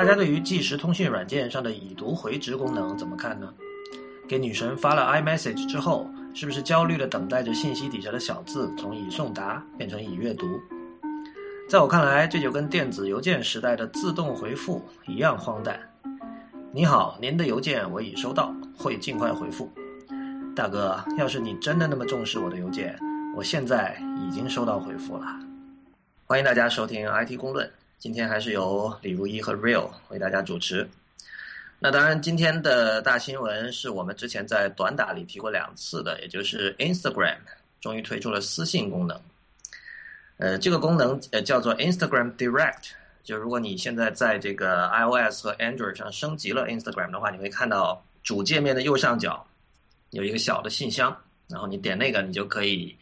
大家对于即时通讯软件上的已读回执功能怎么看呢？给女神发了 iMessage 之后，是不是焦虑的等待着信息底下的小字从已送达变成已阅读？在我看来，这就跟电子邮件时代的自动回复一样荒诞。你好，您的邮件我已收到，会尽快回复。大哥，要是你真的那么重视我的邮件，我现在已经收到回复了。欢迎大家收听 IT 公论。今天还是由李如一和 Real 为大家主持。那当然，今天的大新闻是我们之前在短打里提过两次的，也就是 Instagram 终于推出了私信功能。呃，这个功能呃叫做 Instagram Direct。就如果你现在在这个 iOS 和 Android 上升级了 Instagram 的话，你会看到主界面的右上角有一个小的信箱，然后你点那个，你就可以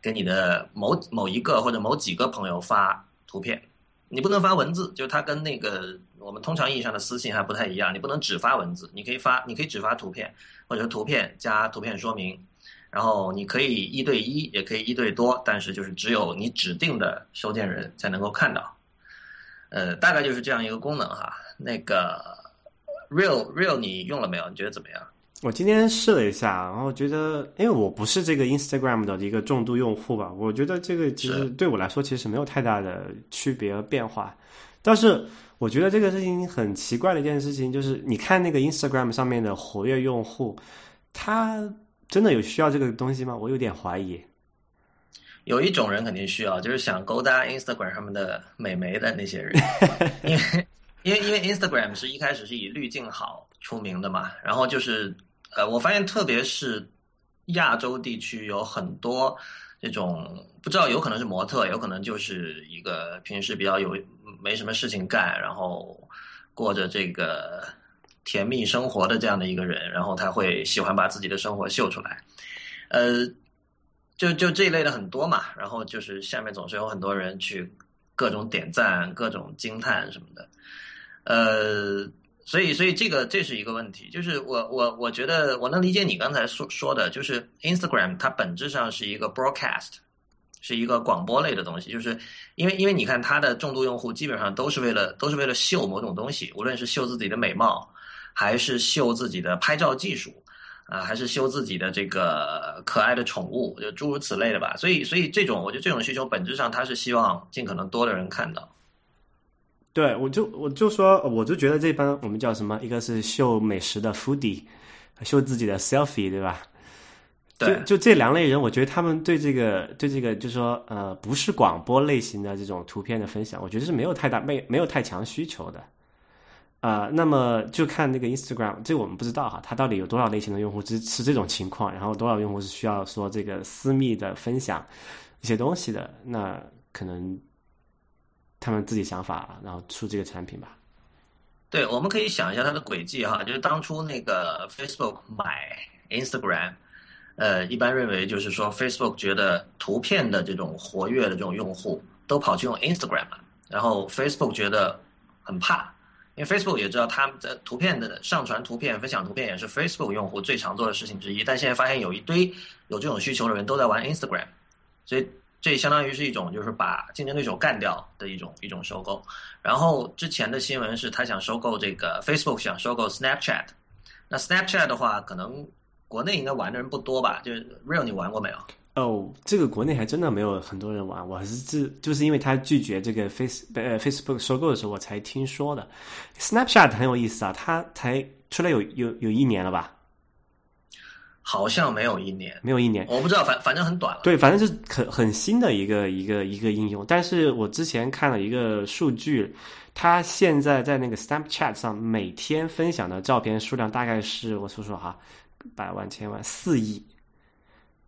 给你的某某一个或者某几个朋友发图片。你不能发文字，就是它跟那个我们通常意义上的私信还不太一样。你不能只发文字，你可以发，你可以只发图片，或者图片加图片说明。然后你可以一对一，也可以一对多，但是就是只有你指定的收件人才能够看到。呃，大概就是这样一个功能哈。那个 Real Real，你用了没有？你觉得怎么样？我今天试了一下，然后觉得，因为我不是这个 Instagram 的一个重度用户吧，我觉得这个其实对我来说其实没有太大的区别和变化。但是我觉得这个事情很奇怪的一件事情就是，你看那个 Instagram 上面的活跃用户，他真的有需要这个东西吗？我有点怀疑。有一种人肯定需要，就是想勾搭 Instagram 上面的美眉的那些人，因为 因为因为 Instagram 是一开始是以滤镜好出名的嘛，然后就是。呃，我发现特别是亚洲地区有很多这种不知道，有可能是模特，有可能就是一个平时比较有没什么事情干，然后过着这个甜蜜生活的这样的一个人，然后他会喜欢把自己的生活秀出来。呃，就就这一类的很多嘛，然后就是下面总是有很多人去各种点赞、各种惊叹什么的，呃。所以，所以这个这是一个问题，就是我我我觉得我能理解你刚才说说的，就是 Instagram 它本质上是一个 broadcast，是一个广播类的东西，就是因为因为你看它的重度用户基本上都是为了都是为了秀某种东西，无论是秀自己的美貌，还是秀自己的拍照技术，啊，还是秀自己的这个可爱的宠物，就诸如此类的吧。所以，所以这种我觉得这种需求本质上它是希望尽可能多的人看到。对，我就我就说，我就觉得这帮我们叫什么？一个是秀美食的 foodie，秀自己的 selfie，对吧？对，就这两类人，我觉得他们对这个对这个，就是说，呃，不是广播类型的这种图片的分享，我觉得是没有太大没没有太强需求的。啊，那么就看那个 Instagram，这我们不知道哈，它到底有多少类型的用户支持这种情况，然后多少用户是需要说这个私密的分享一些东西的，那可能。他们自己想法，然后出这个产品吧。对，我们可以想一下它的轨迹哈，就是当初那个 Facebook 买 Instagram，呃，一般认为就是说 Facebook 觉得图片的这种活跃的这种用户都跑去用 Instagram 了，然后 Facebook 觉得很怕，因为 Facebook 也知道他们在图片的上传图片、分享图片也是 Facebook 用户最常做的事情之一，但现在发现有一堆有这种需求的人都在玩 Instagram，所以。这相当于是一种，就是把竞争对手干掉的一种一种收购。然后之前的新闻是他想收购这个 Facebook，想收购 Snapchat。那 Snapchat 的话，可能国内应该玩的人不多吧？就是 Real，你玩过没有？哦，这个国内还真的没有很多人玩。我是自就是因为他拒绝这个 Face 呃 Facebook 收购的时候，我才听说的。Snapchat 很有意思啊，它才出来有有有一年了吧？好像没有一年，没有一年，我不知道，反反正很短了。对，反正是很很新的一个一个一个应用。但是我之前看了一个数据，它现在在那个 Snapchat 上每天分享的照片数量大概是我说说哈，百万千万四亿。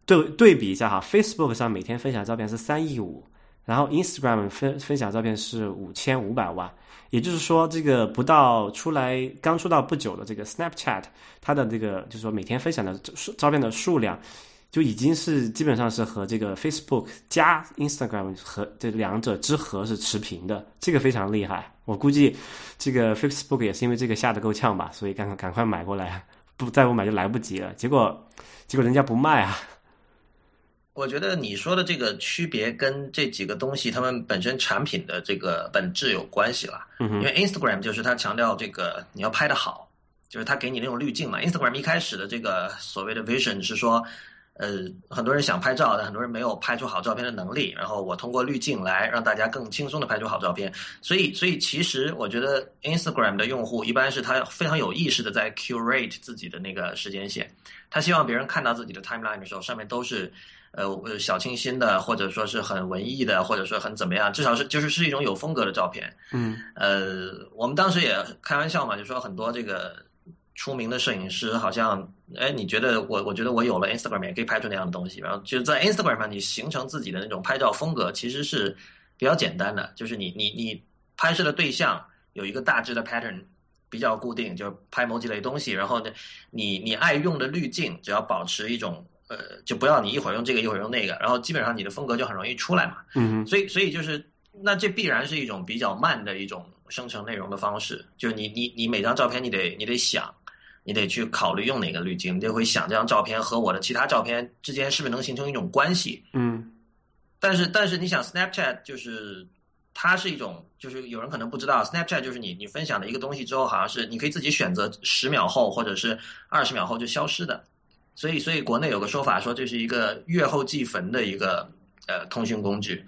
对对比一下哈，Facebook 上每天分享照片是三亿五，然后 Instagram 分分享照片是五千五百万。也就是说，这个不到出来刚出道不久的这个 Snapchat，它的这个就是说每天分享的照片的数量，就已经是基本上是和这个 Facebook 加 Instagram 和这两者之和是持平的，这个非常厉害。我估计这个 Facebook 也是因为这个吓得够呛吧，所以赶赶快买过来，不再不买就来不及了。结果结果人家不卖啊。我觉得你说的这个区别跟这几个东西他们本身产品的这个本质有关系了。嗯因为 Instagram 就是它强调这个你要拍的好，就是它给你那种滤镜嘛。Instagram 一开始的这个所谓的 vision 是说，呃，很多人想拍照，但很多人没有拍出好照片的能力。然后我通过滤镜来让大家更轻松的拍出好照片。所以，所以其实我觉得 Instagram 的用户一般是他非常有意识的在 curate 自己的那个时间线，他希望别人看到自己的 timeline 的时候，上面都是。呃，呃小清新的，或者说是很文艺的，或者说很怎么样，至少是就是是一种有风格的照片。嗯呃，我们当时也开玩笑嘛，就说很多这个出名的摄影师，好像，哎，你觉得我，我觉得我有了 Instagram 也可以拍出那样的东西。然后就是在 Instagram 上，你形成自己的那种拍照风格，其实是比较简单的，就是你你你拍摄的对象有一个大致的 pattern。比较固定，就是拍某几类东西，然后呢，你你爱用的滤镜，只要保持一种呃，就不要你一会儿用这个，一会儿用那个，然后基本上你的风格就很容易出来嘛。嗯所以，所以就是，那这必然是一种比较慢的一种生成内容的方式。就是你，你，你每张照片，你得，你得想，你得去考虑用哪个滤镜，你得会想这张照片和我的其他照片之间是不是能形成一种关系。嗯但是，但是你想，Snapchat 就是它是一种，就是有人可能不知道，Snapchat 就是你你分享了一个东西之后，好像是你可以自己选择十秒后或者是二十秒后就消失的。所以，所以国内有个说法说这是一个月后祭坟的一个呃通讯工具。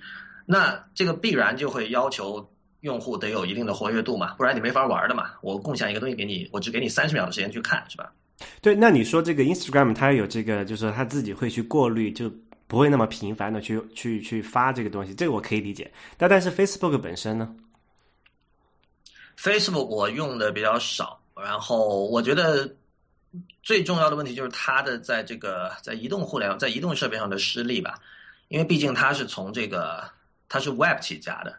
那这个必然就会要求用户得有一定的活跃度嘛，不然你没法玩的嘛。我共享一个东西给你，我只给你三十秒的时间去看，是吧？对，那你说这个 Instagram 它有这个，就是说它自己会去过滤，就不会那么频繁的去去去发这个东西，这个我可以理解。但但是 Facebook 本身呢？Facebook 我用的比较少，然后我觉得最重要的问题就是它的在这个在移动互联网在移动设备上的失利吧，因为毕竟它是从这个它是 Web 起家的，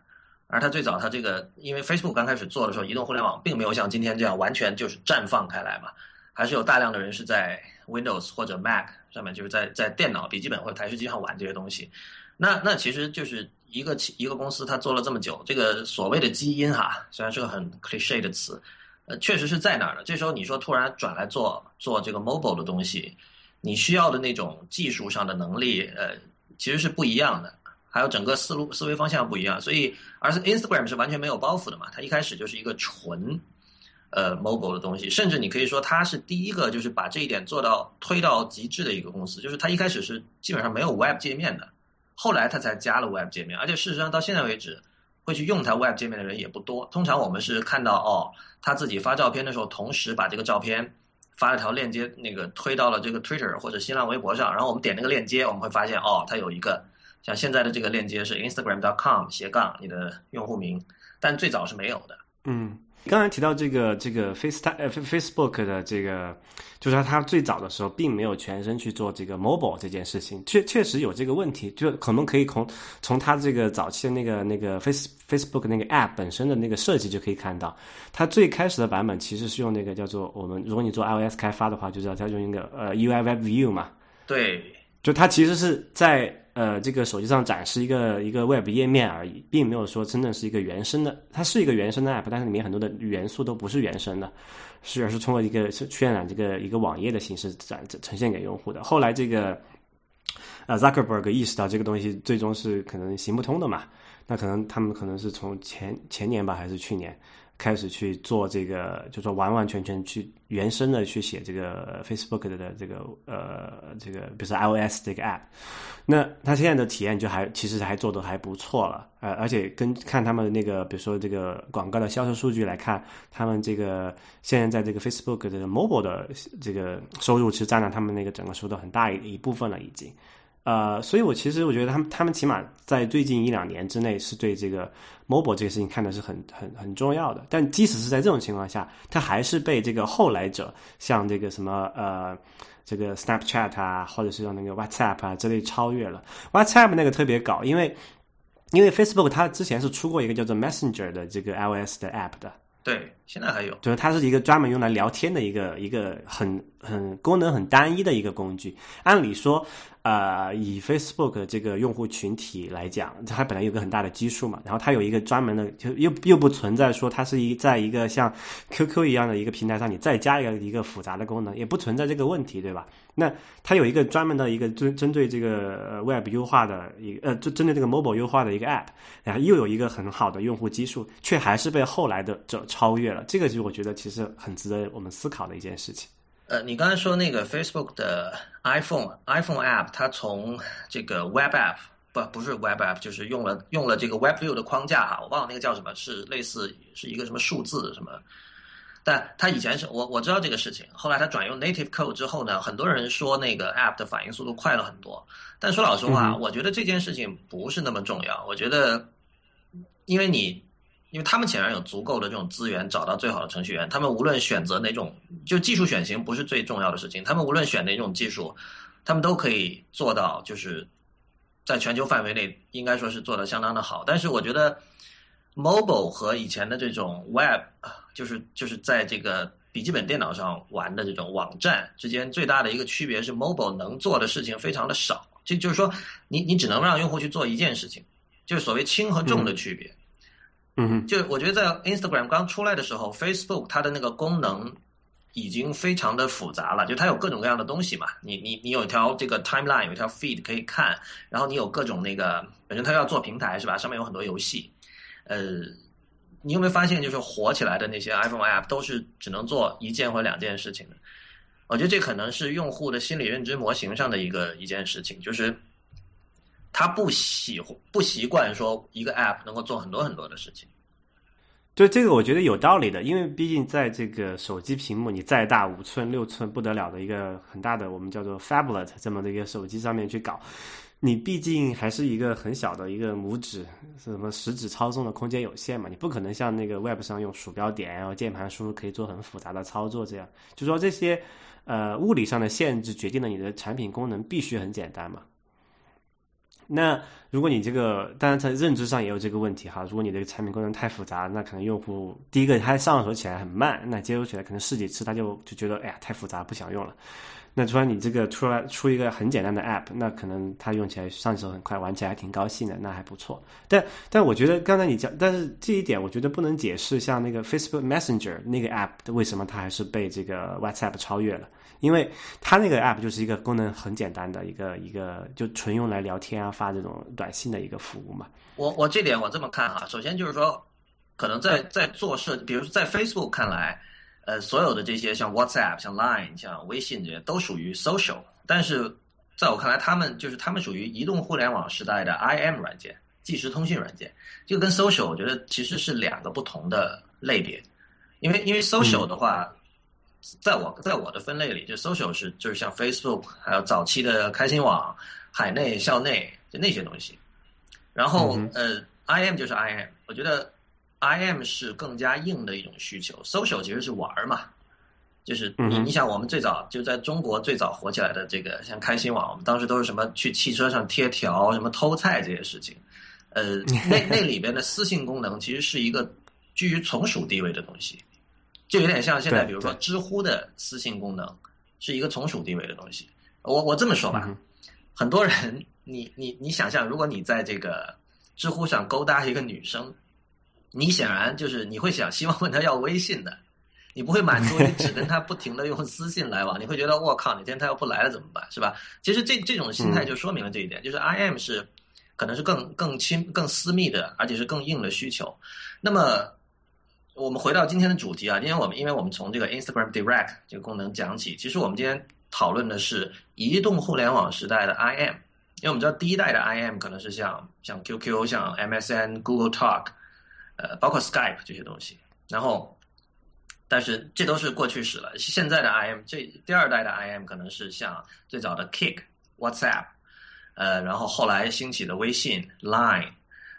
而它最早它这个因为 Facebook 刚开始做的时候，移动互联网并没有像今天这样完全就是绽放开来嘛，还是有大量的人是在 Windows 或者 Mac 上面，就是在在电脑、笔记本或者台式机上玩这些东西。那那其实就是一个企一个公司，它做了这么久，这个所谓的基因哈，虽然是个很 cliche 的词，呃，确实是在那儿的。这时候你说突然转来做做这个 mobile 的东西，你需要的那种技术上的能力，呃，其实是不一样的，还有整个思路思维方向不一样。所以，而是 Instagram 是完全没有包袱的嘛，它一开始就是一个纯呃 mobile 的东西，甚至你可以说它是第一个就是把这一点做到推到极致的一个公司，就是它一开始是基本上没有 web 界面的。后来他才加了 Web 界面，而且事实上到现在为止，会去用它 Web 界面的人也不多。通常我们是看到哦，他自己发照片的时候，同时把这个照片发了条链接，那个推到了这个 Twitter 或者新浪微博上，然后我们点那个链接，我们会发现哦，它有一个像现在的这个链接是 Instagram.com 斜杠你的用户名，但最早是没有的。嗯，刚才提到这个这个 Face 呃 Facebook 的这个，就是它它最早的时候并没有全身去做这个 mobile 这件事情，确确实有这个问题，就可能可以从从它这个早期的那个那个 Face Facebook 那个 App 本身的那个设计就可以看到，它最开始的版本其实是用那个叫做我们如果你做 iOS 开发的话，就知道它用一个呃 UI Web View 嘛，对，就它其实是在呃这个手机上展示一个一个 Web 页面而已，并没有说真正是一个原生的，它是一个原生的 App，但是里面很多的元素都不是原生的，是而是通过一个渲染这个一个网页的形式展呈现给用户的。后来这个呃 Zuckerberg 意识到这个东西最终是可能行不通的嘛，那可能他们可能是从前前年吧还是去年。开始去做这个，就说完完全全去原生的去写这个 Facebook 的这个呃这个，比如说 iOS 这个 app，那他现在的体验就还其实还做的还不错了，呃，而且跟看他们那个比如说这个广告的销售数据来看，他们这个现在在这个 Facebook 的 mobile 的这个收入其实占了他们那个整个收入很大一一部分了已经。呃，所以我其实我觉得他们他们起码在最近一两年之内是对这个 mobile 这个事情看的是很很很重要的。但即使是在这种情况下，它还是被这个后来者像这个什么呃这个 Snapchat 啊，或者是像那个 WhatsApp 啊之类超越了。WhatsApp 那个特别搞，因为因为 Facebook 它之前是出过一个叫做 Messenger 的这个 iOS 的 app 的。对，现在还有，就是它是一个专门用来聊天的一个一个很很功能很单一的一个工具。按理说，呃，以 Facebook 这个用户群体来讲，它本来有个很大的基数嘛，然后它有一个专门的，就又又不存在说它是一在一个像 QQ 一样的一个平台上，你再加一个一个复杂的功能，也不存在这个问题，对吧？那它有一个专门的一个针针对这个 Web 优化的一个呃，针针对这个 Mobile 优化的一个 App，然后又有一个很好的用户基数，却还是被后来的者超越了。这个是我觉得其实很值得我们思考的一件事情。呃，你刚才说那个 Facebook 的 iPhone iPhone App，它从这个 Web App 不不是 Web App，就是用了用了这个 Web View 的框架哈，我忘了那个叫什么，是类似是一个什么数字什么。但它以前是我我知道这个事情，后来它转用 Native Code 之后呢，很多人说那个 App 的反应速度快了很多。但说老实话，我觉得这件事情不是那么重要。我觉得，因为你。因为他们显然有足够的这种资源，找到最好的程序员。他们无论选择哪种，就技术选型不是最重要的事情。他们无论选哪种技术，他们都可以做到，就是在全球范围内应该说是做的相当的好。但是我觉得，mobile 和以前的这种 web，就是就是在这个笔记本电脑上玩的这种网站之间最大的一个区别是，mobile 能做的事情非常的少。这就是说，你你只能让用户去做一件事情，就是所谓轻和重的区别。嗯，嗯就我觉得在 Instagram 刚出来的时候，Facebook 它的那个功能已经非常的复杂了，就它有各种各样的东西嘛。你你你有一条这个 timeline，有一条 feed 可以看，然后你有各种那个，本身它要做平台是吧？上面有很多游戏。呃，你有没有发现，就是火起来的那些 iPhone app 都是只能做一件或两件事情的？我觉得这可能是用户的心理认知模型上的一个一件事情，就是。他不喜不习惯说一个 app 能够做很多很多的事情，对这个我觉得有道理的，因为毕竟在这个手机屏幕，你再大五寸六寸不得了的一个很大的我们叫做 f a b l e t 这么的一个手机上面去搞，你毕竟还是一个很小的一个拇指什么食指操纵的空间有限嘛，你不可能像那个 web 上用鼠标点然后键盘输入可以做很复杂的操作，这样就说这些呃物理上的限制决定了你的产品功能必须很简单嘛。那如果你这个，当然在认知上也有这个问题哈。如果你的产品功能太复杂，那可能用户第一个他上手起来很慢，那接触起来可能试几次他就就觉得哎呀太复杂不想用了。那突然你这个出来出一个很简单的 app，那可能他用起来上手很快，玩起来还挺高兴的，那还不错。但但我觉得刚才你讲，但是这一点我觉得不能解释像那个 Facebook Messenger 那个 app 为什么它还是被这个 WhatsApp 超越了。因为它那个 app 就是一个功能很简单的一个一个，就纯用来聊天啊、发这种短信的一个服务嘛。我我这点我这么看哈，首先就是说，可能在在做设，比如说在 Facebook 看来，呃，所有的这些像 WhatsApp、像 Line、像微信这些都属于 social，但是在我看来，他们就是他们属于移动互联网时代的 IM 软件，即时通讯软件，就跟 social 我觉得其实是两个不同的类别，因为因为 social 的话。在我在我的分类里，就 social 是就是像 Facebook，还有早期的开心网、海内、校内就那些东西。然后呃，IM 就是 IM，我觉得 IM 是更加硬的一种需求。social 其实是玩儿嘛，就是你你想我们最早就在中国最早火起来的这个像开心网，我们当时都是什么去汽车上贴条、什么偷菜这些事情。呃，那那里边的私信功能其实是一个居于从属地位的东西。就有点像现在，比如说知乎的私信功能是一个从属地位的东西。我我这么说吧，很多人，你你你想象，如果你在这个知乎上勾搭一个女生，你显然就是你会想希望问她要微信的，你不会满足于只跟她不停的用私信来往，你会觉得我靠，哪天她要不来了怎么办，是吧？其实这这种心态就说明了这一点，就是 I M 是可能是更更亲、更私密的，而且是更硬的需求。那么。我们回到今天的主题啊，因为我们因为我们从这个 Instagram Direct 这个功能讲起，其实我们今天讨论的是移动互联网时代的 IM，因为我们知道第一代的 IM 可能是像像 QQ、像 MSN、Google Talk，呃，包括 Skype 这些东西，然后，但是这都是过去式了。现在的 IM，这第二代的 IM 可能是像最早的 Kick、WhatsApp，呃，然后后来兴起的微信、Line，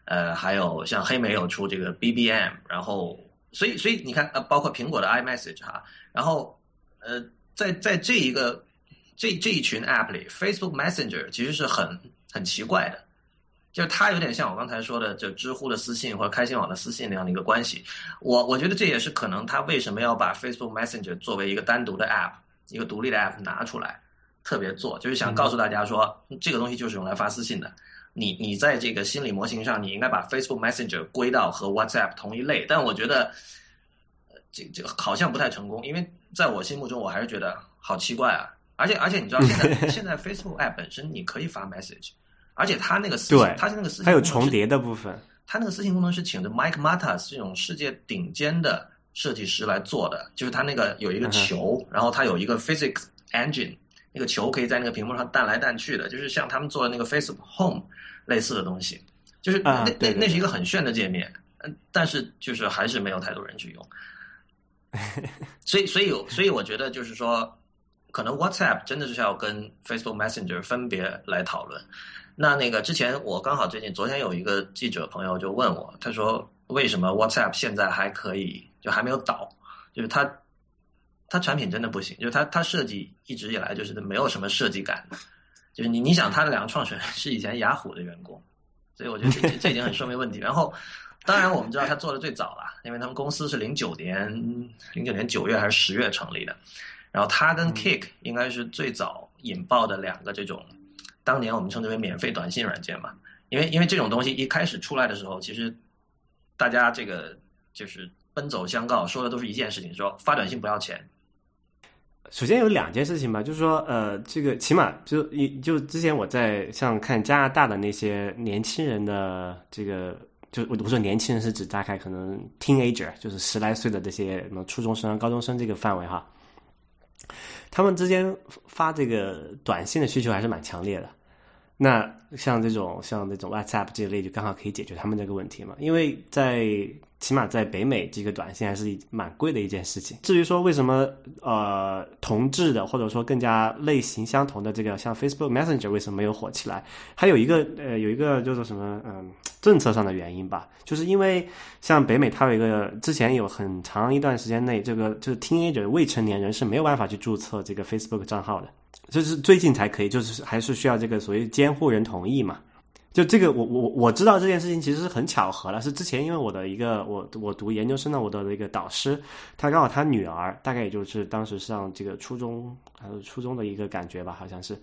呃，还有像黑莓有出这个 BBM，然后。所以，所以你看，呃，包括苹果的 iMessage 哈，然后，呃，在在这一个这这一群 App 里，Facebook Messenger 其实是很很奇怪的，就是它有点像我刚才说的，就知乎的私信或者开心网的私信那样的一个关系。我我觉得这也是可能它为什么要把 Facebook Messenger 作为一个单独的 App，一个独立的 app 拿出来，特别做，就是想告诉大家说，这个东西就是用来发私信的。你你在这个心理模型上，你应该把 Facebook Messenger 归到和 WhatsApp 同一类，但我觉得，这这好像不太成功，因为在我心目中，我还是觉得好奇怪啊。而且而且你知道，现在 现在 Facebook app 本身你可以发 message，而且它那个私对，它是那个私信它有重叠的部分。它那个私信功能是请的 Mike Matas 这种世界顶尖的设计师来做的，就是它那个有一个球，然后它有一个 physics engine，那个球可以在那个屏幕上弹来弹去的，就是像他们做的那个 Facebook Home 类似的东西，就是那、那那是一个很炫的界面，嗯，但是就是还是没有太多人去用，所以所以所以我觉得就是说，可能 WhatsApp 真的是要跟 Facebook Messenger 分别来讨论。那那个之前我刚好最近昨天有一个记者朋友就问我，他说为什么 WhatsApp 现在还可以就还没有倒？就是它它产品真的不行，就是它它设计一直以来就是没有什么设计感的，就是你你想它的两个创始人是以前雅虎的员工，所以我觉得这这这已经很说明问题。然后当然我们知道他做的最早了，因为他们公司是零九年零九年九月还是十月成立的，然后他跟 Kick 应该是最早引爆的两个这种。当年我们称之为免费短信软件嘛，因为因为这种东西一开始出来的时候，其实大家这个就是奔走相告，说的都是一件事情，说发短信不要钱。首先有两件事情吧，就是说，呃，这个起码就一就之前我在像看加拿大的那些年轻人的这个，就我不说年轻人是指大概可能 teenager，就是十来岁的这些什么初中生、高中生这个范围哈，他们之间发这个短信的需求还是蛮强烈的。那像这种像这种 WhatsApp 这一类，就刚好可以解决他们这个问题嘛。因为在起码在北美，这个短信还是蛮贵的一件事情。至于说为什么呃同质的或者说更加类型相同的这个像 Facebook Messenger 为什么没有火起来，还有一个呃有一个叫做什么嗯政策上的原因吧，就是因为像北美它有一个之前有很长一段时间内，这个就是 teenager 未成年人是没有办法去注册这个 Facebook 账号的。就是最近才可以，就是还是需要这个所谓监护人同意嘛。就这个，我我我知道这件事情其实是很巧合了，是之前因为我的一个我我读研究生的我的一个导师，他刚好他女儿大概也就是当时上这个初中还是初中的一个感觉吧，好像是，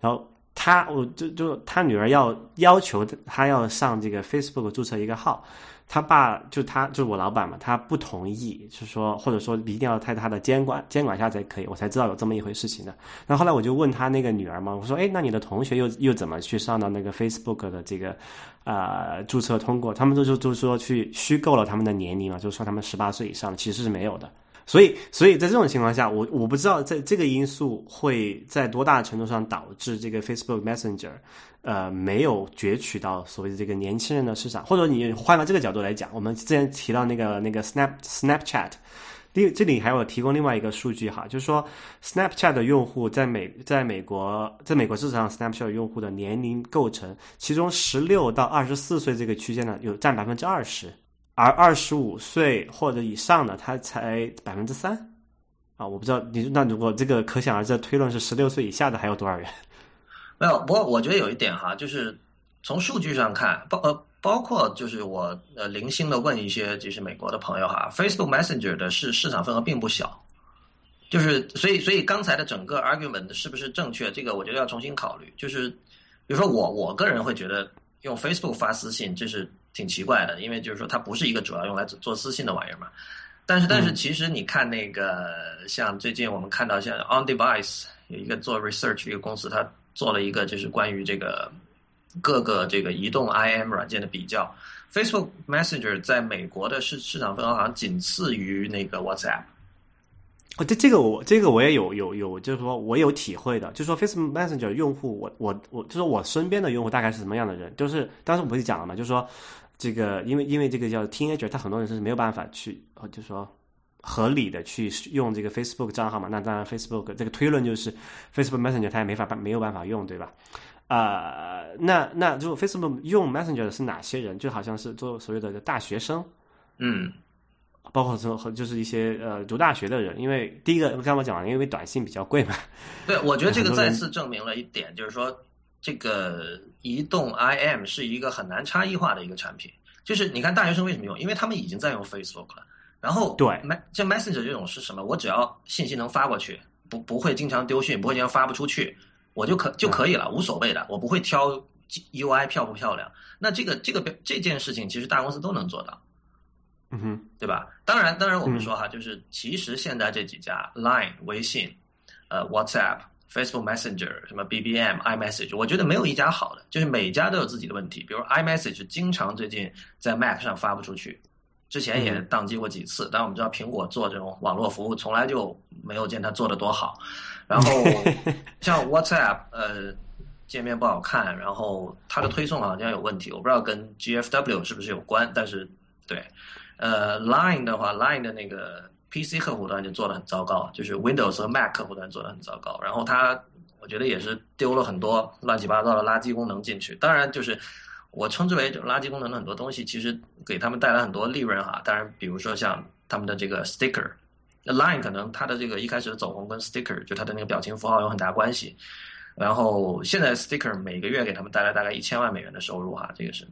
然后他我就就他女儿要要求他要上这个 Facebook 注册一个号。他爸就他就是我老板嘛，他不同意，就是说或者说一定要在他的监管监管下才可以，我才知道有这么一回事情的。那后后来我就问他那个女儿嘛，我说，哎，那你的同学又又怎么去上到那个 Facebook 的这个啊、呃、注册通过？他们都就就说去虚构了他们的年龄嘛，就说他们十八岁以上其实是没有的。所以，所以在这种情况下，我我不知道在这个因素会在多大程度上导致这个 Facebook Messenger，呃，没有攫取到所谓的这个年轻人的市场，或者你换到这个角度来讲，我们之前提到那个那个 Snap Snapchat，另这里还有提供另外一个数据哈，就是说 Snapchat 的用户在美在美国在美国市场上 Snapchat 用户的年龄构成，其中十六到二十四岁这个区间呢，有占百分之二十。而二十五岁或者以上的，他才百分之三，啊，我不知道你那如果这个可想而知的推论是十六岁以下的还有多少人？没有，不过我觉得有一点哈，就是从数据上看，包呃包括就是我呃零星的问一些就是美国的朋友哈，Facebook Messenger 的市市场份额并不小，就是所以所以刚才的整个 argument 是不是正确，这个我觉得要重新考虑。就是比如说我我个人会觉得用 Facebook 发私信这是。挺奇怪的，因为就是说它不是一个主要用来做私信的玩意儿嘛。但是，但是其实你看那个，像最近我们看到像 On Device 有一个做 research 一个公司，它做了一个就是关于这个各个这个移动 IM 软件的比较。Facebook Messenger 在美国的市市场份额好像仅次于那个 WhatsApp。哦，这这个我这个我也有有有，就是说我有体会的，就是说 Facebook Messenger 用户，我我我就是我身边的用户大概是什么样的人？就是当时我不是讲了嘛，就是说。这个，因为因为这个叫 teenager，他很多人是没有办法去，呃，就说合理的去用这个 Facebook 账号嘛。那当然，Facebook 这个推论就是 Facebook Messenger 他也没法办，没有办法用，对吧？啊、那那如果 Facebook 用 Messenger 的是哪些人？就好像是做所谓的大学生，嗯，包括说和就是一些呃读大学的人，因为第一个刚刚我讲了，因为短信比较贵嘛。对，我觉得这个再次证明了一点，就是说。这个移动 IM 是一个很难差异化的一个产品，就是你看大学生为什么用？因为他们已经在用 Facebook 了。然后对，像 Messenger 这种是什么？我只要信息能发过去，不不会经常丢讯，不会经常发不出去，我就可就可以了，无所谓的，我不会挑 UI 漂不漂亮。那这个这个这件事情，其实大公司都能做到，嗯哼，对吧？当然，当然我们说哈，就是其实现在这几家 Line、微信、呃 WhatsApp、Facebook Messenger、什么 BBM、iMessage，我觉得没有一家好的，就是每家都有自己的问题。比如 iMessage 经常最近在 Mac 上发不出去。之前也宕机过几次，但我们知道苹果做这种网络服务从来就没有见它做的多好。然后 像 WhatsApp，呃，界面不好看，然后它的推送好像有问题，我不知道跟 GFW 是不是有关。但是对，呃，Line 的话，Line 的那个 PC 客户端就做的很糟糕，就是 Windows 和 Mac 客户端做的很糟糕。然后它，我觉得也是丢了很多乱七八糟的垃圾功能进去。当然就是。我称之为垃圾功能的很多东西，其实给他们带来很多利润哈。当然，比如说像他们的这个 sticker，Line 可能它的这个一开始的走红跟 sticker 就它的那个表情符号有很大关系。然后现在 sticker 每个月给他们带来大概一千万美元的收入哈，这个是。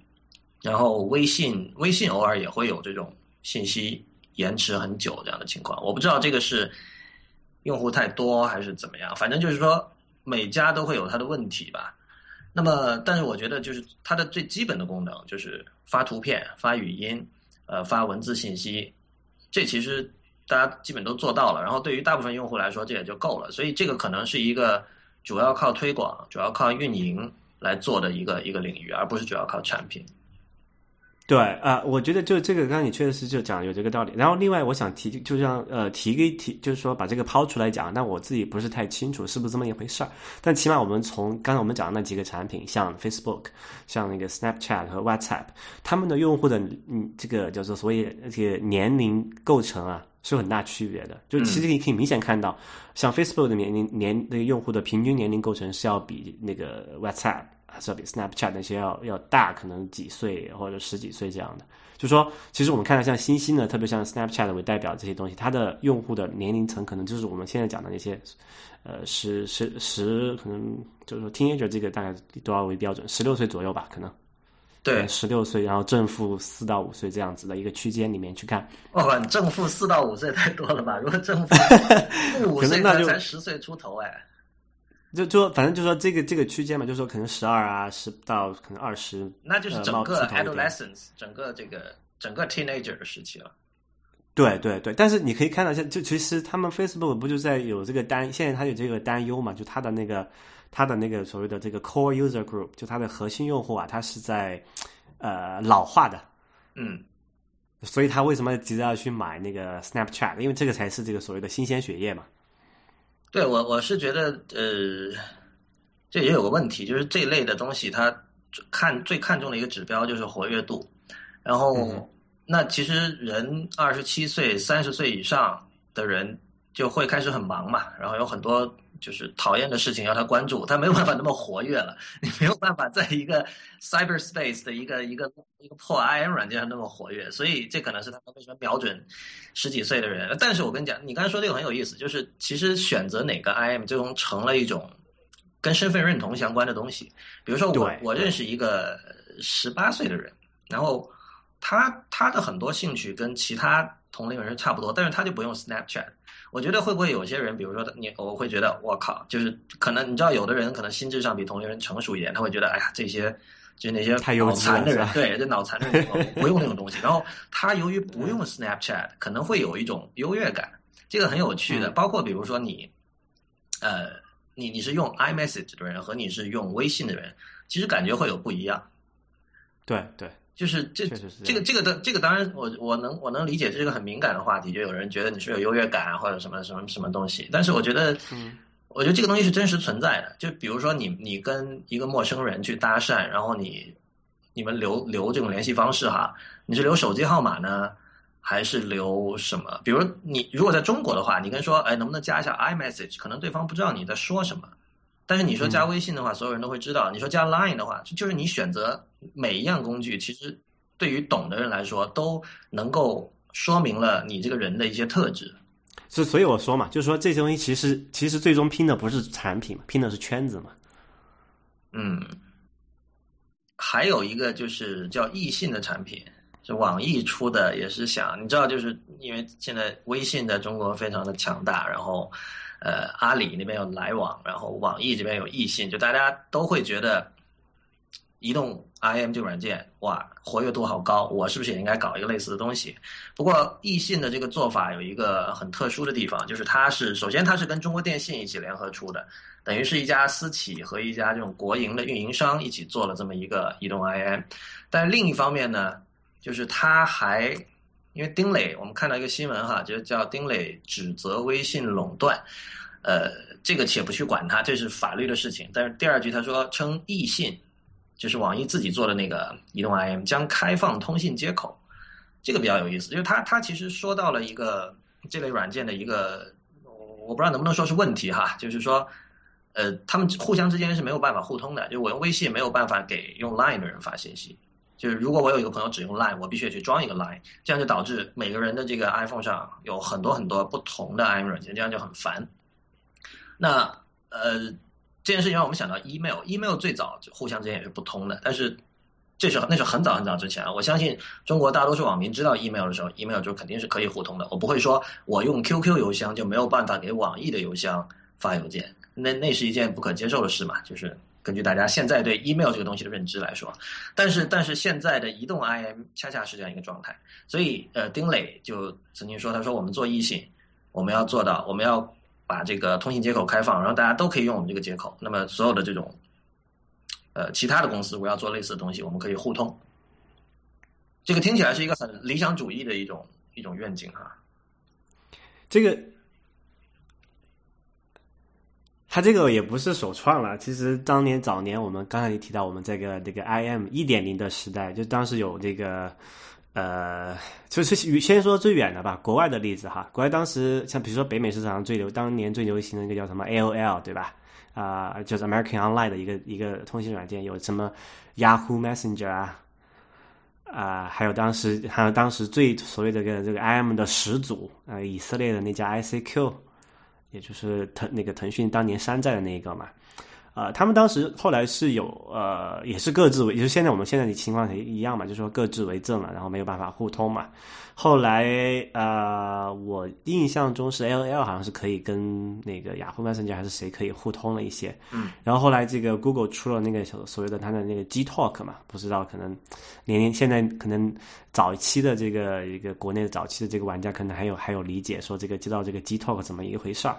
然后微信，微信偶尔也会有这种信息延迟很久这样的情况，我不知道这个是用户太多还是怎么样，反正就是说每家都会有它的问题吧。那么，但是我觉得，就是它的最基本的功能，就是发图片、发语音、呃，发文字信息，这其实大家基本都做到了。然后，对于大部分用户来说，这也就够了。所以，这个可能是一个主要靠推广、主要靠运营来做的一个一个领域，而不是主要靠产品。对啊，我觉得就这个，刚刚你确实是就讲有这个道理。然后另外，我想提，就像呃提个提，就是说把这个抛出来讲。但我自己不是太清楚是不是这么一回事儿。但起码我们从刚才我们讲的那几个产品，像 Facebook、像那个 Snapchat 和 WhatsApp，他们的用户的嗯这个叫做所谓这个年龄构成啊，是有很大区别的。就其实你可以明显看到，像 Facebook 的年龄年那个用户的平均年龄构成是要比那个 WhatsApp。是比 Snapchat 那些要要大，可能几岁或者十几岁这样的。就说，其实我们看到像新兴的，特别像 Snapchat 为代表这些东西，它的用户的年龄层可能就是我们现在讲的那些，呃，十十十，可能就是说 teenager 这个大概多少为标准？十六岁左右吧，可能。对，十六岁，然后正负四到五岁这样子的一个区间里面去看。哦，正负四到五岁太多了吧？如果正负 负五岁，那才十岁出头哎。就就反正就说这个这个区间嘛，就说可能十二啊，十到可能二十，那就是整个 adolescence，整个这个整个 teenager 的时期了。对对对，但是你可以看到，像就其实他们 Facebook 不就在有这个担，现在他有这个担忧嘛，就他的那个他的那个所谓的这个 core user group，就他的核心用户啊，他是在呃老化的。嗯，所以他为什么急着要去买那个 Snapchat？因为这个才是这个所谓的新鲜血液嘛。对我我是觉得，呃，这也有个问题，就是这类的东西，它看最看重的一个指标就是活跃度。然后，那其实人二十七岁、三十岁以上的人就会开始很忙嘛，然后有很多。就是讨厌的事情要他关注，他没有办法那么活跃了。你没有办法在一个 cyberspace 的一个一个一个破 IM 软件上那么活跃，所以这可能是他们为什么瞄准十几岁的人。但是我跟你讲，你刚才说这个很有意思，就是其实选择哪个 IM 最终成了一种跟身份认同相关的东西。比如说我我认识一个十八岁的人，然后他他的很多兴趣跟其他同龄人差不多，但是他就不用 Snapchat。我觉得会不会有些人，比如说你，我会觉得我靠，就是可能你知道，有的人可能心智上比同龄人成熟一点，他会觉得哎呀，这些就那些脑残的人，对，这脑残的人 不用那种东西。然后他由于不用 Snapchat，可能会有一种优越感，这个很有趣的。包括比如说你，呃，你你是用 iMessage 的人和你是用微信的人，其实感觉会有不一样。对对。就是这这个这个的这个当然我我能我能理解这是个很敏感的话题，就有人觉得你是有优越感啊或者什么什么什么东西，但是我觉得，我觉得这个东西是真实存在的。就比如说你你跟一个陌生人去搭讪，然后你你们留留这种联系方式哈，你是留手机号码呢，还是留什么？比如你如果在中国的话，你跟说哎能不能加一下 iMessage，可能对方不知道你在说什么。但是你说加微信的话，所有人都会知道。你说加 Line 的话，就是你选择每一样工具，其实对于懂的人来说，都能够说明了你这个人的一些特质。所所以我说嘛，就是说这些东西其实其实最终拼的不是产品嘛，拼的是圈子嘛。嗯，还有一个就是叫易信的产品，是网易出的，也是想你知道，就是因为现在微信在中国非常的强大，然后。呃，阿里那边有来往，然后网易这边有易信，就大家都会觉得移动 IM 这个软件哇，活跃度好高，我是不是也应该搞一个类似的东西？不过易信的这个做法有一个很特殊的地方，就是它是首先它是跟中国电信一起联合出的，等于是一家私企和一家这种国营的运营商一起做了这么一个移动 IM，但另一方面呢，就是它还。因为丁磊，我们看到一个新闻哈，就叫丁磊指责微信垄断，呃，这个且不去管它，这是法律的事情。但是第二句他说称易信，就是网易自己做的那个移动 IM 将开放通信接口，这个比较有意思，就是他他其实说到了一个这类软件的一个，我不知道能不能说是问题哈，就是说，呃，他们互相之间是没有办法互通的，就我用微信没有办法给用 Line 的人发信息。就是如果我有一个朋友只用 Line，我必须得去装一个 Line，这样就导致每个人的这个 iPhone 上有很多很多不同的 IM 软件，这样就很烦。那呃，这件事情让我们想到 email，email 最早就互相之间也是不通的，但是这是那是很早很早之前，我相信中国大多数网民知道 email 的时候，email 就肯定是可以互通的。我不会说我用 QQ 邮箱就没有办法给网易的邮箱发邮件，那那是一件不可接受的事嘛，就是。根据大家现在对 email 这个东西的认知来说，但是但是现在的移动 IM 恰恰是这样一个状态，所以呃，丁磊就曾经说，他说我们做易信，我们要做到，我们要把这个通信接口开放，然后大家都可以用我们这个接口。那么所有的这种呃其他的公司，我要做类似的东西，我们可以互通。这个听起来是一个很理想主义的一种一种愿景哈。这个。它这个也不是首创了，其实当年早年我们刚才也提到，我们这个这个 IM 一点零的时代，就当时有这个，呃，就是先说最远的吧，国外的例子哈，国外当时像比如说北美市场上最流，当年最流行的一个叫什么 AOL 对吧？啊，就是 American Online 的一个一个通信软件，有什么 Yahoo Messenger 啊，啊，还有当时还有当时最所谓的这个这个 IM 的始祖，呃，以色列的那家 ICQ。也就是腾那个腾讯当年山寨的那一个嘛，呃，他们当时后来是有呃，也是各自为，也就是现在我们现在的情况也一样嘛，就说各自为政了，然后没有办法互通嘛。后来呃，我印象中是 L L 好像是可以跟那个雅虎 Messenger 还是谁可以互通了一些，嗯，然后后来这个 Google 出了那个所所谓的它的那个 G Talk 嘛，不知道可能年年现在可能早期的这个一个国内的早期的这个玩家可能还有还有理解说这个知道这个 G Talk 怎么一回事儿。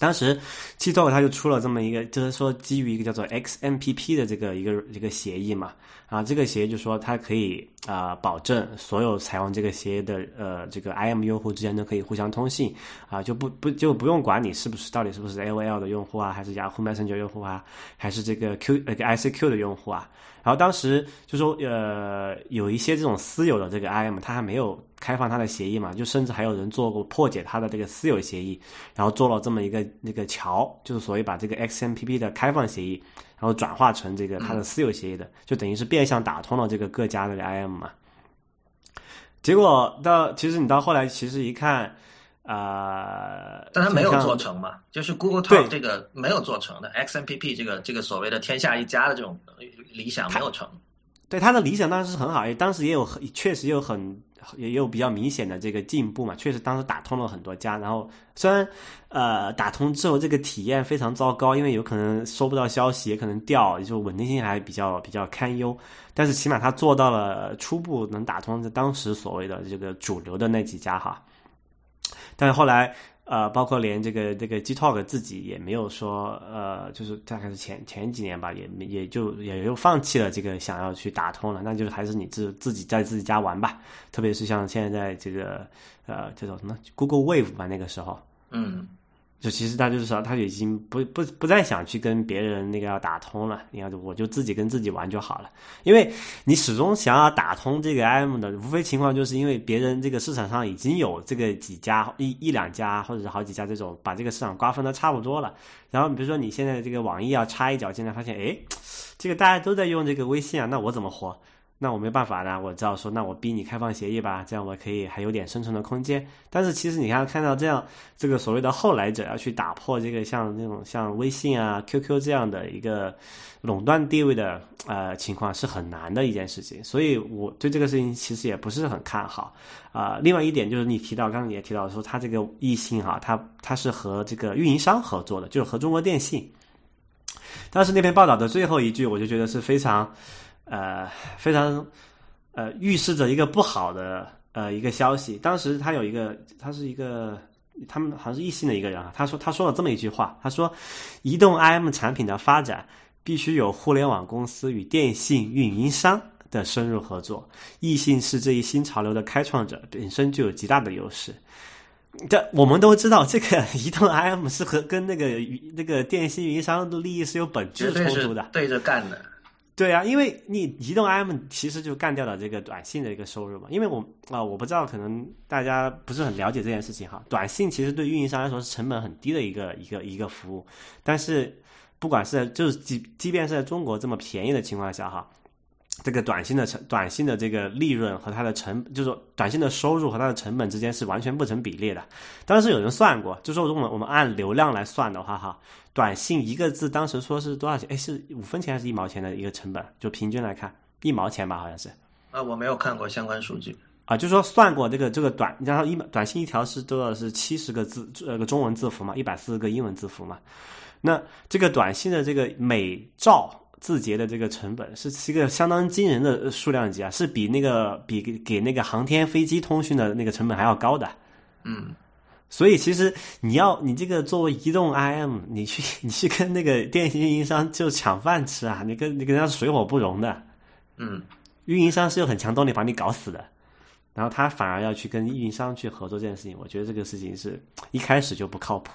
当时，G Talk 它就出了这么一个，就是说基于一个叫做 XMPP 的这个一个一个协议嘛，啊，这个协议就说它可以啊保证所有采用这个协议的呃这个 IM 用户之间都可以互相通信，啊就不不就不用管你是不是到底是不是 AOL 的用户啊，还是 Yahoo Messenger 用户啊，还是这个 Q 呃 ICQ 的用户啊。然后当时就说，呃，有一些这种私有的这个 IM，它还没有开放它的协议嘛，就甚至还有人做过破解它的这个私有协议，然后做了这么一个那个桥，就是所谓把这个 XMPP 的开放协议，然后转化成这个它的私有协议的，就等于是变相打通了这个各家的 IM 嘛。结果到其实你到后来其实一看。啊，但他没有做成嘛，就是 Google Talk 这个没有做成的，XMPP 这个这个所谓的天下一家的这种理想没有成。对他的理想当然是很好，也当时也有很确实有很也有比较明显的这个进步嘛，确实当时打通了很多家。然后虽然呃打通之后这个体验非常糟糕，因为有可能收不到消息，也可能掉，就稳定性还比较比较堪忧。但是起码他做到了初步能打通当时所谓的这个主流的那几家哈。但是后来，呃，包括连这个这个 G Talk 自己也没有说，呃，就是大概是前前几年吧，也也就也就放弃了这个想要去打通了，那就是还是你自自己在自己家玩吧。特别是像现在这个，呃，这种什么 Google Wave 吧，那个时候，嗯。就其实他就是说，他已经不不不再想去跟别人那个要打通了。你看，我就自己跟自己玩就好了。因为你始终想要打通这个 M 的，无非情况就是因为别人这个市场上已经有这个几家一一两家或者是好几家这种把这个市场瓜分的差不多了。然后比如说你现在这个网易要插一脚进来，发现哎，这个大家都在用这个微信啊，那我怎么活？那我没办法呢，我只好说，那我逼你开放协议吧，这样我可以还有点生存的空间。但是其实你看看到这样，这个所谓的后来者要去打破这个像那种像微信啊、QQ 这样的一个垄断地位的呃情况是很难的一件事情，所以我对这个事情其实也不是很看好啊。另外一点就是你提到，刚刚你也提到说，它这个易信哈，它它是和这个运营商合作的，就是和中国电信。当时那篇报道的最后一句，我就觉得是非常。呃，非常，呃，预示着一个不好的呃一个消息。当时他有一个，他是一个，他们好像是异性的一个人啊。他说，他说了这么一句话，他说，移动 IM 产品的发展必须有互联网公司与电信运营商的深入合作。异性是这一新潮流的开创者，本身就有极大的优势。这我们都知道，这个 移动 IM 是和跟那个那个电信运营商的利益是有本质冲突的，对着干的。对啊，因为你移动 IM 其实就干掉了这个短信的一个收入嘛。因为我啊，我不知道，可能大家不是很了解这件事情哈。短信其实对运营商来说是成本很低的一个一个一个服务，但是不管是就是即即便是在中国这么便宜的情况下哈。这个短信的成短信的这个利润和它的成，就是短信的收入和它的成本之间是完全不成比例的。当时有人算过，就说如果我们我们按流量来算的话，哈，短信一个字当时说是多少钱？哎，是五分钱还是一毛钱的一个成本？就平均来看，一毛钱吧，好像是。啊，我没有看过相关数据啊，就说算过这个这个短，然后一短信一条是多少是七十个字，呃个中文字符嘛，一百四十个英文字符嘛。那这个短信的这个每兆。字节的这个成本是一个相当惊人的数量级啊，是比那个比给那个航天飞机通讯的那个成本还要高的。嗯，所以其实你要你这个作为移动 IM，你去你去跟那个电信运营商就抢饭吃啊，你跟你跟人家水火不容的。嗯，运营商是有很强动力把你搞死的，然后他反而要去跟运营商去合作这件事情，我觉得这个事情是一开始就不靠谱。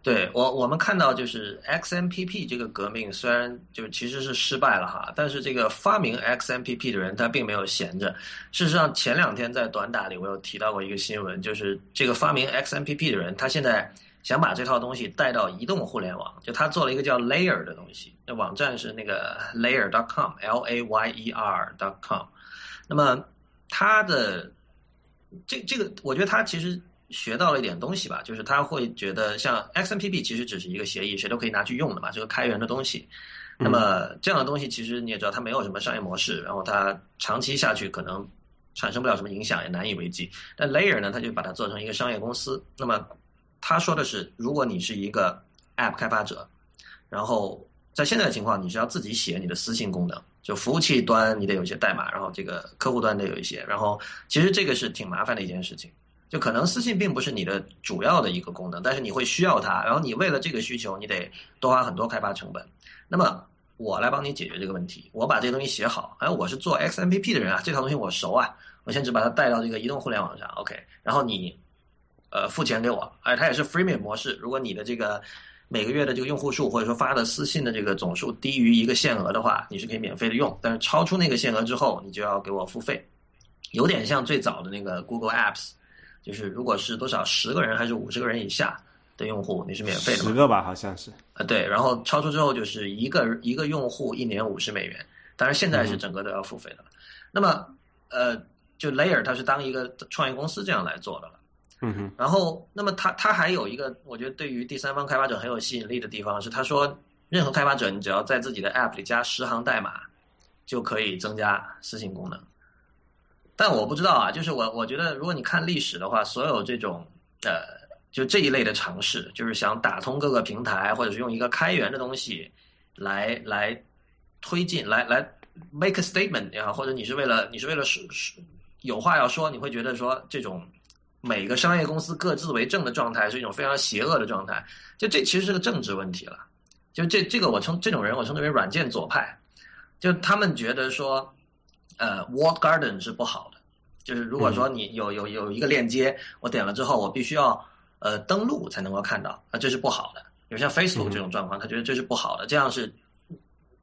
对我，我们看到就是 XMPP 这个革命，虽然就其实是失败了哈，但是这个发明 XMPP 的人他并没有闲着。事实上，前两天在短打里我有提到过一个新闻，就是这个发明 XMPP 的人，他现在想把这套东西带到移动互联网，就他做了一个叫 Layer 的东西，那网站是那个 Layer.com，L A Y E R.com。那么他的这这个，我觉得他其实。学到了一点东西吧，就是他会觉得像 XMPP 其实只是一个协议，谁都可以拿去用的嘛，这个开源的东西。那么这样的东西其实你也知道，它没有什么商业模式，然后它长期下去可能产生不了什么影响，也难以为继。但 Layer 呢，他就把它做成一个商业公司。那么他说的是，如果你是一个 App 开发者，然后在现在的情况，你是要自己写你的私信功能，就服务器端你得有一些代码，然后这个客户端得有一些，然后其实这个是挺麻烦的一件事情。就可能私信并不是你的主要的一个功能，但是你会需要它，然后你为了这个需求，你得多花很多开发成本。那么我来帮你解决这个问题，我把这个东西写好，哎，我是做 XMPP 的人啊，这套东西我熟啊，我先只把它带到这个移动互联网上，OK，然后你呃付钱给我，哎，它也是 freemium 模式，如果你的这个每个月的这个用户数或者说发的私信的这个总数低于一个限额的话，你是可以免费的用，但是超出那个限额之后，你就要给我付费，有点像最早的那个 Google Apps。就是如果是多少十个人还是五十个人以下的用户，你是免费的。十个吧，好像是。啊，对，然后超出之后就是一个一个用户一年五十美元，当然现在是整个都要付费的。那么，呃，就 Layer 它是当一个创业公司这样来做的了。嗯哼。然后，那么它它还有一个，我觉得对于第三方开发者很有吸引力的地方是，他说任何开发者你只要在自己的 App 里加十行代码，就可以增加私信功能。但我不知道啊，就是我我觉得，如果你看历史的话，所有这种呃，就这一类的尝试，就是想打通各个平台，或者是用一个开源的东西来来推进，来来 make a statement 呀，或者你是为了你是为了说说有话要说，你会觉得说这种每个商业公司各自为政的状态是一种非常邪恶的状态，就这其实是个政治问题了。就这这个我称这种人我称之为软件左派，就他们觉得说。呃，Walled Garden 是不好的，就是如果说你有有有一个链接，我点了之后，我必须要呃登录才能够看到，那，这是不好的。有像 Facebook 这种状况，他觉得这是不好的，这样是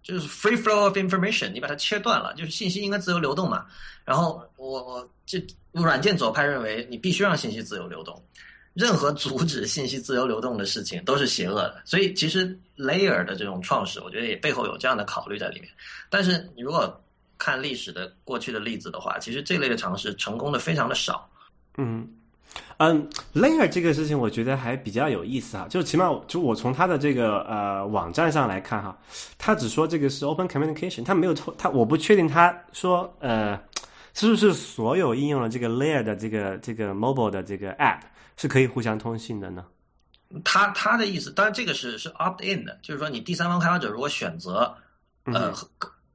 就是 free flow of information，你把它切断了，就是信息应该自由流动嘛。然后我我这软件左派认为你必须让信息自由流动，任何阻止信息自由流动的事情都是邪恶的。所以其实 Layer 的这种创始，我觉得也背后有这样的考虑在里面。但是你如果看历史的过去的例子的话，其实这类的尝试成功的非常的少。嗯。嗯，layer 这个事情我觉得还比较有意思哈，就起码就我从他的这个呃网站上来看哈，他只说这个是 open communication，他没有他我不确定他说呃是不是所有应用了这个 layer 的这个这个 mobile 的这个 app 是可以互相通信的呢？他他的意思，当然这个是是 opt in 的，就是说你第三方开发者如果选择呃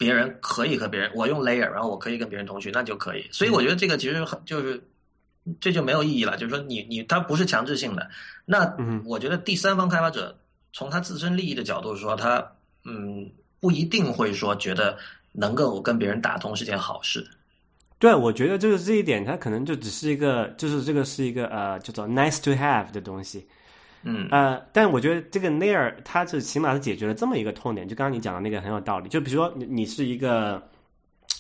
别人可以和别人我用 layer，然后我可以跟别人通讯，那就可以。所以我觉得这个其实很就是。这就没有意义了，就是说你你它不是强制性的。那我觉得第三方开发者从他自身利益的角度说，他嗯不一定会说觉得能够跟别人打通是件好事。对，我觉得就是这一点，它可能就只是一个，就是这个是一个呃叫做 nice to have 的东西。嗯呃，但我觉得这个 layer 它是起码是解决了这么一个痛点，就刚刚你讲的那个很有道理。就比如说你你是一个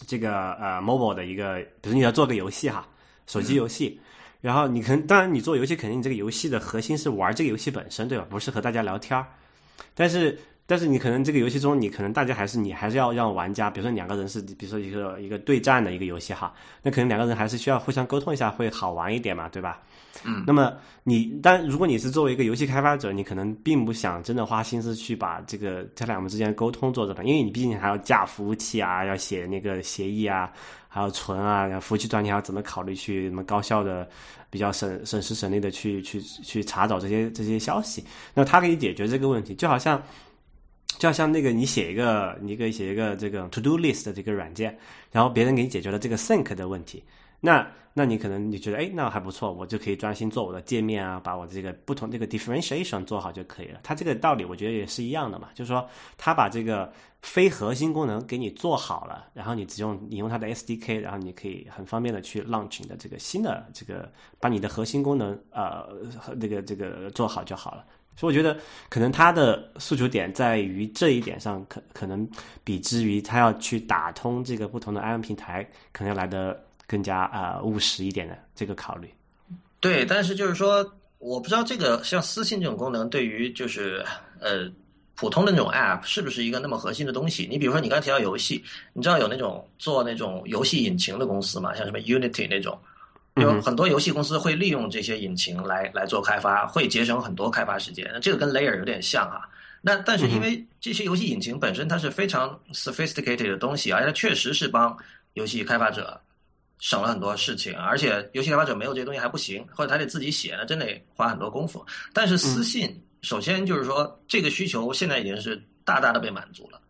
这个呃 mobile 的一个，比如你要做个游戏哈。手机游戏，然后你可能当然你做游戏，肯定你这个游戏的核心是玩这个游戏本身，对吧？不是和大家聊天儿。但是，但是你可能这个游戏中，你可能大家还是你还是要让玩家，比如说两个人是，比如说一个一个对战的一个游戏哈，那可能两个人还是需要互相沟通一下，会好玩一点嘛，对吧？嗯，那么你，但如果你是作为一个游戏开发者，你可能并不想真的花心思去把这个他两个之间沟通做这吧，因为你毕竟还要架服务器啊，要写那个协议啊，还要存啊，然后服务器端你还要怎么考虑去什么高效的、比较省省时省力的去去去查找这些这些消息。那它可以解决这个问题，就好像就好像那个你写一个，你可以写一个这个 to do list 的这个软件，然后别人给你解决了这个 sync 的问题。那那你可能你觉得哎，那还不错，我就可以专心做我的界面啊，把我的这个不同这个 differentiation 做好就可以了。它这个道理我觉得也是一样的嘛，就是说它把这个非核心功能给你做好了，然后你只用你用它的 SDK，然后你可以很方便的去 launch 你的这个新的这个把你的核心功能呃这个这个做好就好了。所以我觉得可能它的诉求点在于这一点上，可可能比之于它要去打通这个不同的 IM 平台，可能要来的。更加啊务实一点的这个考虑，对，但是就是说，我不知道这个像私信这种功能对于就是呃普通的那种 App 是不是一个那么核心的东西？你比如说你刚才提到游戏，你知道有那种做那种游戏引擎的公司嘛？像什么 Unity 那种，有很多游戏公司会利用这些引擎来来做开发，会节省很多开发时间。那这个跟 Layer 有点像哈。那但是因为这些游戏引擎本身它是非常 sophisticated 的东西，而且它确实是帮游戏开发者。省了很多事情，而且游戏开发者没有这些东西还不行，或者他得自己写，那真得花很多功夫。但是私信，首先就是说这个需求现在已经是大大的被满足了。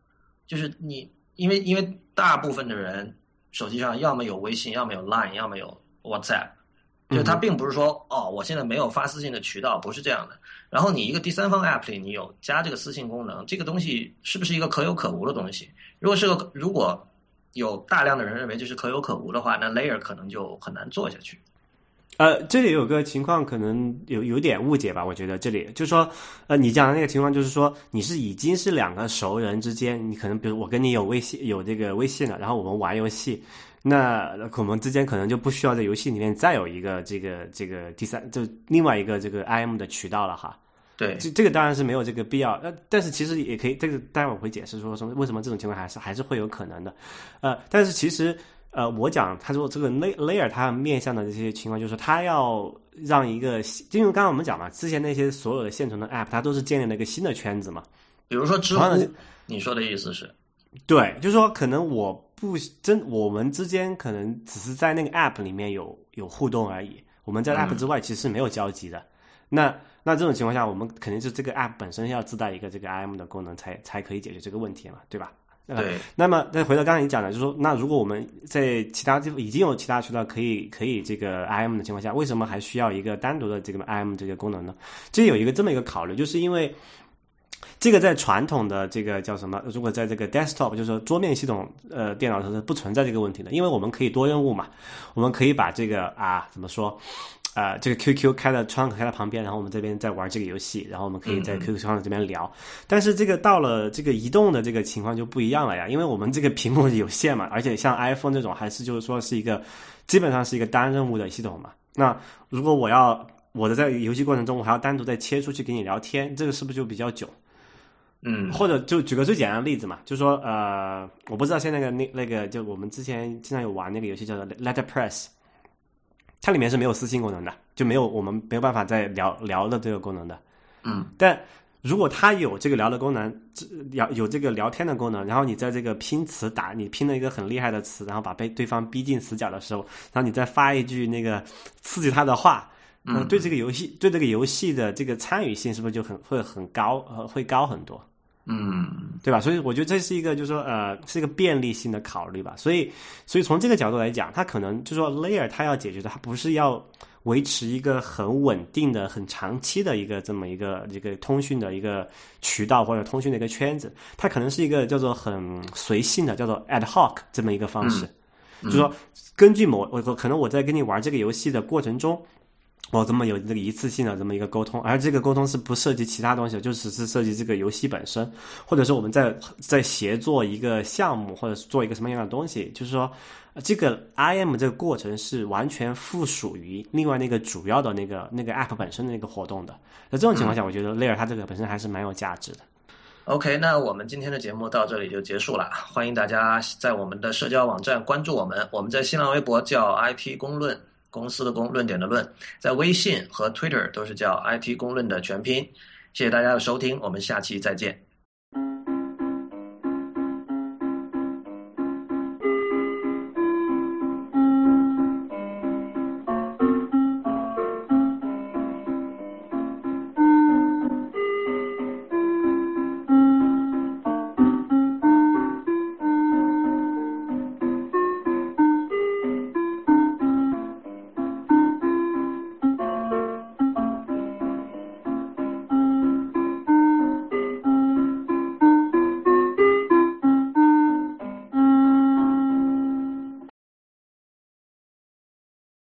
就是你，因为因为大部分的人手机上要么有微信，要么有 Line，要么有 WhatsApp，就他并不是说哦，我现在没有发私信的渠道，不是这样的。然后你一个第三方 App 里你有加这个私信功能，这个东西是不是一个可有可无的东西？如果是个如果。有大量的人认为就是可有可无的话，那 Layer 可能就很难做下去。呃，这里有个情况可能有有点误解吧？我觉得这里就是说，呃，你讲的那个情况就是说，你是已经是两个熟人之间，你可能比如我跟你有微信有这个微信了，然后我们玩游戏，那我们之间可能就不需要在游戏里面再有一个这个这个第三就另外一个这个 IM 的渠道了哈。对，这这个当然是没有这个必要。呃，但是其实也可以，这个待会儿我会解释说什么为什么这种情况还是还是会有可能的。呃，但是其实呃，我讲他说这个 layer 它面向的这些情况，就是他要让一个，因为刚刚我们讲嘛，之前那些所有的现成的 app，它都是建立了一个新的圈子嘛。比如说知乎，你说的意思是？对，就是说可能我不真，我们之间可能只是在那个 app 里面有有互动而已，我们在 app 之外其实是没有交集的。那那这种情况下，我们肯定是这个 app 本身要自带一个这个 IM 的功能，才才可以解决这个问题嘛，对吧？对。那么再回到刚才你讲的，就是说，那如果我们在其他地方已经有其他渠道可以可以这个 IM 的情况下，为什么还需要一个单独的这个 IM 这个功能呢？这有一个这么一个考虑，就是因为这个在传统的这个叫什么？如果在这个 desktop，就是说桌面系统呃电脑上是不存在这个问题的，因为我们可以多任务嘛，我们可以把这个啊怎么说？呃，这个 QQ 开了窗口开在旁边，然后我们这边在玩这个游戏，然后我们可以在 QQ 窗口这边聊。但是这个到了这个移动的这个情况就不一样了呀，因为我们这个屏幕有限嘛，而且像 iPhone 这种还是就是说是一个基本上是一个单任务的系统嘛。那如果我要我的在游戏过程中我还要单独再切出去跟你聊天，这个是不是就比较久？嗯或者就举个最简单的例子嘛，就说呃，我不知道现在那个那那个，就我们之前经常有玩那个游戏叫做 Letterpress，它里面是没有私信功能的，就没有我们没有办法再聊聊的这个功能的。嗯但如果它有这个聊的功能，这聊有这个聊天的功能，然后你在这个拼词打你拼了一个很厉害的词，然后把被对方逼进死角的时候，然后你再发一句那个刺激他的话，对这个游戏对这个游戏的这个参与性是不是就很会很高呃会高很多？嗯对吧？所以我觉得这是一个，就是说，呃，是一个便利性的考虑吧。所以，所以从这个角度来讲，它可能就是说，Layer 它要解决的，它不是要维持一个很稳定的、很长期的一个这么一个一个通讯的一个渠道或者通讯的一个圈子，它可能是一个叫做很随性的，叫做 ad hoc 这么一个方式。就是说，根据某我我可能我在跟你玩这个游戏的过程中，我这么有这个一次性的这么一个沟通，而这个沟通是不涉及其他东西的，就只是涉及这个游戏本身，或者说我们在在协作一个项目，或者是做一个什么样的东西，就是说呃这个 I M 这个过程是完全附属于另外那个主要的那个那个 App 本身的那个活动的。那这种情况下，我觉得 Layer 它这个本身还是蛮有价值的。，OK，那我们今天的节目到这里就结束了。欢迎大家在我们的社交网站关注我们，我们在新浪微博叫 IT 公论，公司的公，论点的论，在微信和 Twitter 都是叫 IT 公论的全拼。谢谢大家的收听，我们下期再见。